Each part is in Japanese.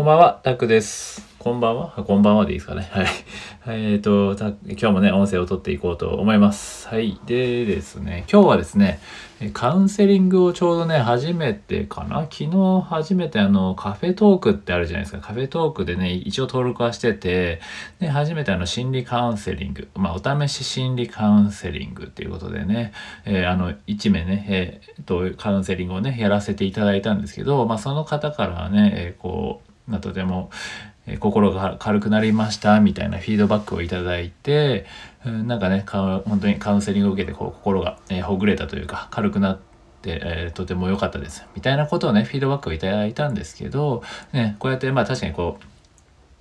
こんばんは、タクです。こんばんは？こんばんはでいいですかね。はい。えっ、と、今日もね、音声を取っていこうと思います。はい。でですね、今日はですね、カウンセリングをちょうどね、初めてかな？昨日初めてあの、カフェトークってあるじゃないですか。カフェトークでね、一応登録はしてて、で、初めてあの、心理カウンセリング、まあ、お試し心理カウンセリングっていうことでね、えーあの、1名ね、えーと、カウンセリングをね、やらせていただいたんですけど、まあ、その方からね、えーこう、まあとても、心が軽くなりましたみたいなフィードバックをいただいて、なんかねか本当にカウンセリングを受けてこう心が、ほぐれたというか軽くなって、えーとても良かったですみたいなことをねフィードバックをいただいたんですけど、ね、こうやってまあ確かにこ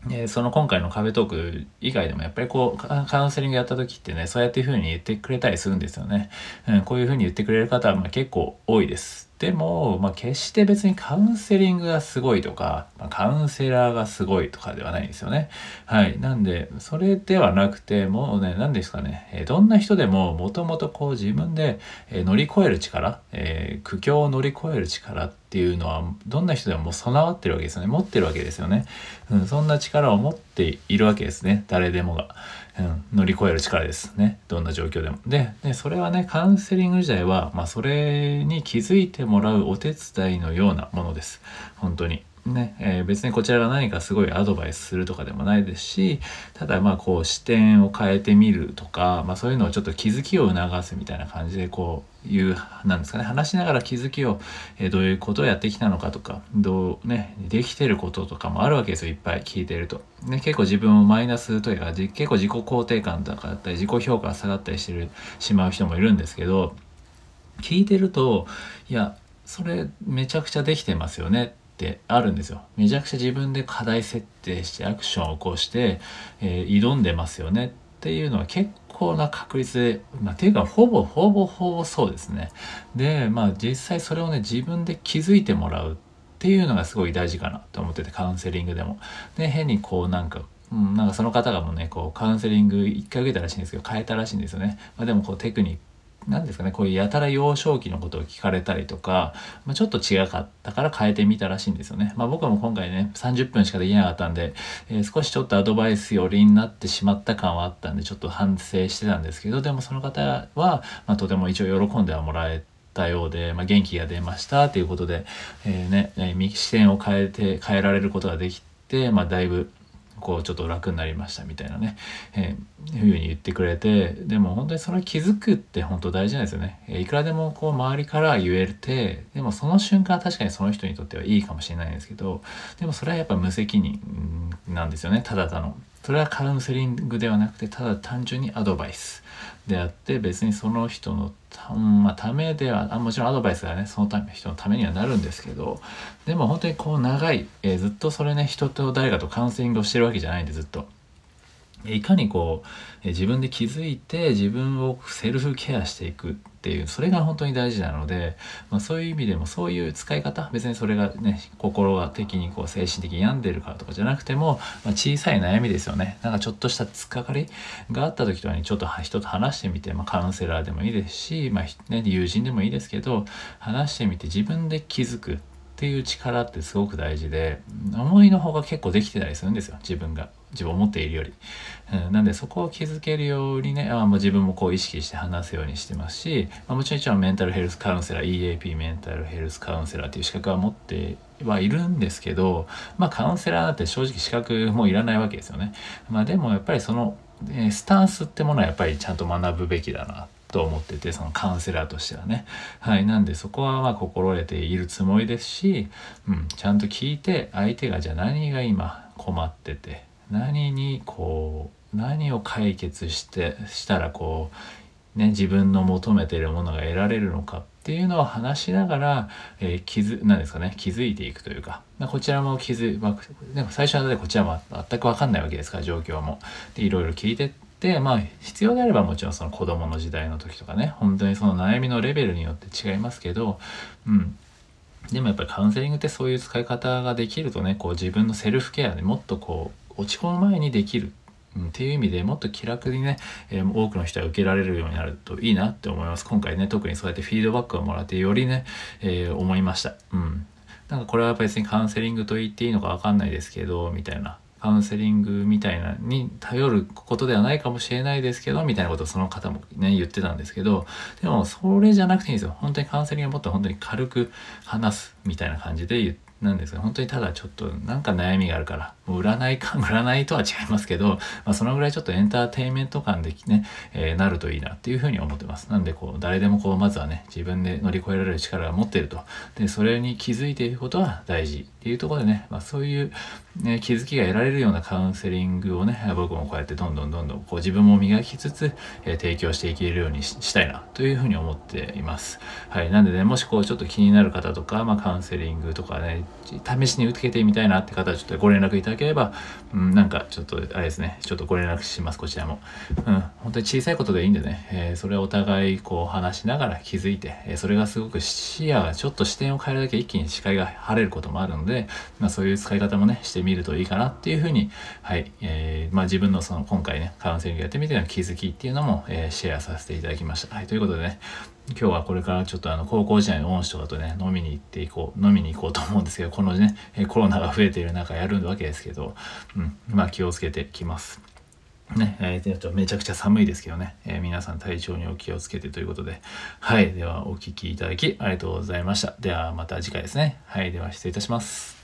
うえーその今回の壁トーク以外でもやっぱりこうカウンセリングやった時ってねそうやっていう風に言ってくれたりするんですよね、うん、こういう風に言ってくれる方はま結構多いです。でも、まあ、決して別にカウンセリングがすごいとか、まあカウンセラーがすごいとかではないんですよね。はい。なんでそれではなくてもうね何ですかね、えどんな人でももともとこう自分で、え乗り越える力、えー苦境を乗り越える力ってっていうのはどんな人でももう備わってるわけですよね。持ってるわけですよね、うん、そんな力を持っているわけですね。誰でもが、うん、乗り越える力ですね。どんな状況でも。ででそれはねカウンセリング時代は、まあ、それに気づいてもらうお手伝いのようなものです。本当に。ねえー別にこちらが何かすごいアドバイスするとかでもないですしただまあこう視点を変えてみるとか、まあ、そういうのをちょっと気づきを促すみたいな感じでこういうなんですかね話しながら気づきを、えーどういうことをやってきたのかとかどうねできてることとかもあるわけですよいっぱい聞いてると。ね、結構自分をマイナスというか結構自己肯定感とかだったり自己評価が下がったりしてるしまう人もいるんですけど聞いてるといやそれめちゃくちゃできてますよねってあるんですよ。めちゃくちゃ自分で課題設定してアクションを起こして、えー挑んでますよね。っていうのは結構な確率で、まあ、ていうかほぼほぼほぼそうですね。でまあ実際それをね自分で気づいてもらうっていうのがすごい大事かなと思っててカウンセリングでも。で変にこうなんかうん、なんかその方がもうねこうカウンセリング一回受けたらしいんですけど変えたらしいんですよね、まあ、でもこうテクニックなんですかねこういうやたら幼少期のことを聞かれたりとか、まあ、ちょっと違かったから変えてみたらしいんですよね。まあ、僕はもう今回ね30分しかできなかったんで、えー少しちょっとアドバイス寄りになってしまった感はあったんでちょっと反省してたんですけどでもその方は、まあ、とても一応喜んではもらえたようで、まあ、元気が出ましたということで、えーね、えー視点を変えて変えられることができて、まあ、だいぶこうちょっと楽になりましたみたいなね、えー、いうふうに言ってくれてでも本当にそれ気づくって本当大事なんですよね、えーいくらでもこう周りから言えてでもその瞬間確かにその人にとってはいいかもしれないんですけどでもそれはやっぱ無責任なんですよねただたの。それはカウンセリングではなくてただ単純にアドバイス。であって別にその人のた,、まあ、ためではあもちろんアドバイスがね。そのため人のためにはなるんですけどでも本当にこう長い、えーずっとそれね人と誰かとカウンセリングをしてるわけじゃないんでずっと。いかにこう自分で気づいて自分をセルフケアしていくっていうそれが本当に大事なので、まあ、そういう意味でもそういう使い方別にそれがね心が的にこう精神的に病んでるからとかじゃなくても、まあ、小さい悩みですよね。なんかちょっとした突っかかりがあった時とかにちょっと人と話してみて、まあ、カウンセラーでもいいですし、まあね、友人でもいいですけど話してみて自分で気づくっていう力ってすごく大事で思いの方が結構できてたりするんですよ自分が。自分思っているより、うん、なんでそこを気づけるようにねあもう自分もこう意識して話すようにしてますし、まあ、もちろん一応メンタルヘルスカウンセラー EAP メンタルヘルスカウンセラーっていう資格は持ってはいるんですけどまあカウンセラーなんて正直資格もいらないわけですよね、まあ、でもやっぱりその、えスタンスってものはやっぱりちゃんと学ぶべきだなと思っててそのカウンセラーとしてはね。はいなんでそこはまあ心得ているつもりですし、うん、ちゃんと聞いて相手がじゃあ何が今困ってて何にこう何を解決してしたらこうね自分の求めているものが得られるのかっていうのを話しながら、えー気づなんですかね気づいていくというか、ま、こちらも気づ、まあ、でも最初はねこちらも全く分かんないわけですから状況も。でいろいろ聞いてってまあ必要であればもちろんその子供の時代の時とかね本当にその悩みのレベルによって違いますけどうんでもやっぱりカウンセリングってそういう使い方ができるとねこう自分のセルフケアでもっとこう落ち込む前にできる。っていう意味でもっと気楽にね、えー多くの人が受けられるようになるといいなって思います。今回ね特にそうやってフィードバックをもらってよりね、えー思いました。うん。なんかこれは別にカウンセリングと言っていいのかわかんないですけど、みたいな。カウンセリングみたいなに頼ることではないかもしれないですけど、みたいなことをその方もね、言ってたんですけど、でもそれじゃなくていいんですよ。本当にカウンセリングはもっと本当に軽く話すみたいな感じで言っ、なんですが本当にただちょっとなんか悩みがあるから。占いか 占いとは違いますけど、まあ、そのぐらいちょっとエンターテインメント感でね、えー、なるといいなっていうふうに思ってます。なんでこう誰でもこうまずはね自分で乗り越えられる力が持っていると。でそれに気づいていることは大事っていうところでね、まあ、そういう、ね、気づきが得られるようなカウンセリングをね僕もこうやってどんどんどんどんこう自分も磨きつつ、えー、提供していけるようにしたいなというふうに思っています。はい。なんでねもしこうちょっと気になる方とか、まあ、カウンセリングとかね試しに受けてみたいなって方はちょっとご連絡いただければ、うん、なんかちょっとあれですね、ちょっとご連絡します、こちらも。うん、本当に小さいことでいいんでね、えー、それをお互いこう話しながら気づいて、えー、それがすごく視野がちょっと視点を変えるだけ一気に視界が晴れることもあるので、まあそういう使い方もね、してみるといいかなっていうふうに、はい、えー、まあ自分のその今回ね、カウンセリングやってみての気づきっていうのも、えー、シェアさせていただきました。はい、ということでね、今日はこれからちょっとあの高校時代の恩師とかとね飲みに行っていこう飲みに行こうと思うんですけどこのねコロナが増えている中やるわけですけど、うん、まあ気をつけてきます。ね、えー、めちゃくちゃ寒いですけどね、えー、皆さん体調にお気をつけてということで、はい、ではお聴きいただきありがとうございました。ではまた次回ですね。はい、では失礼いたします。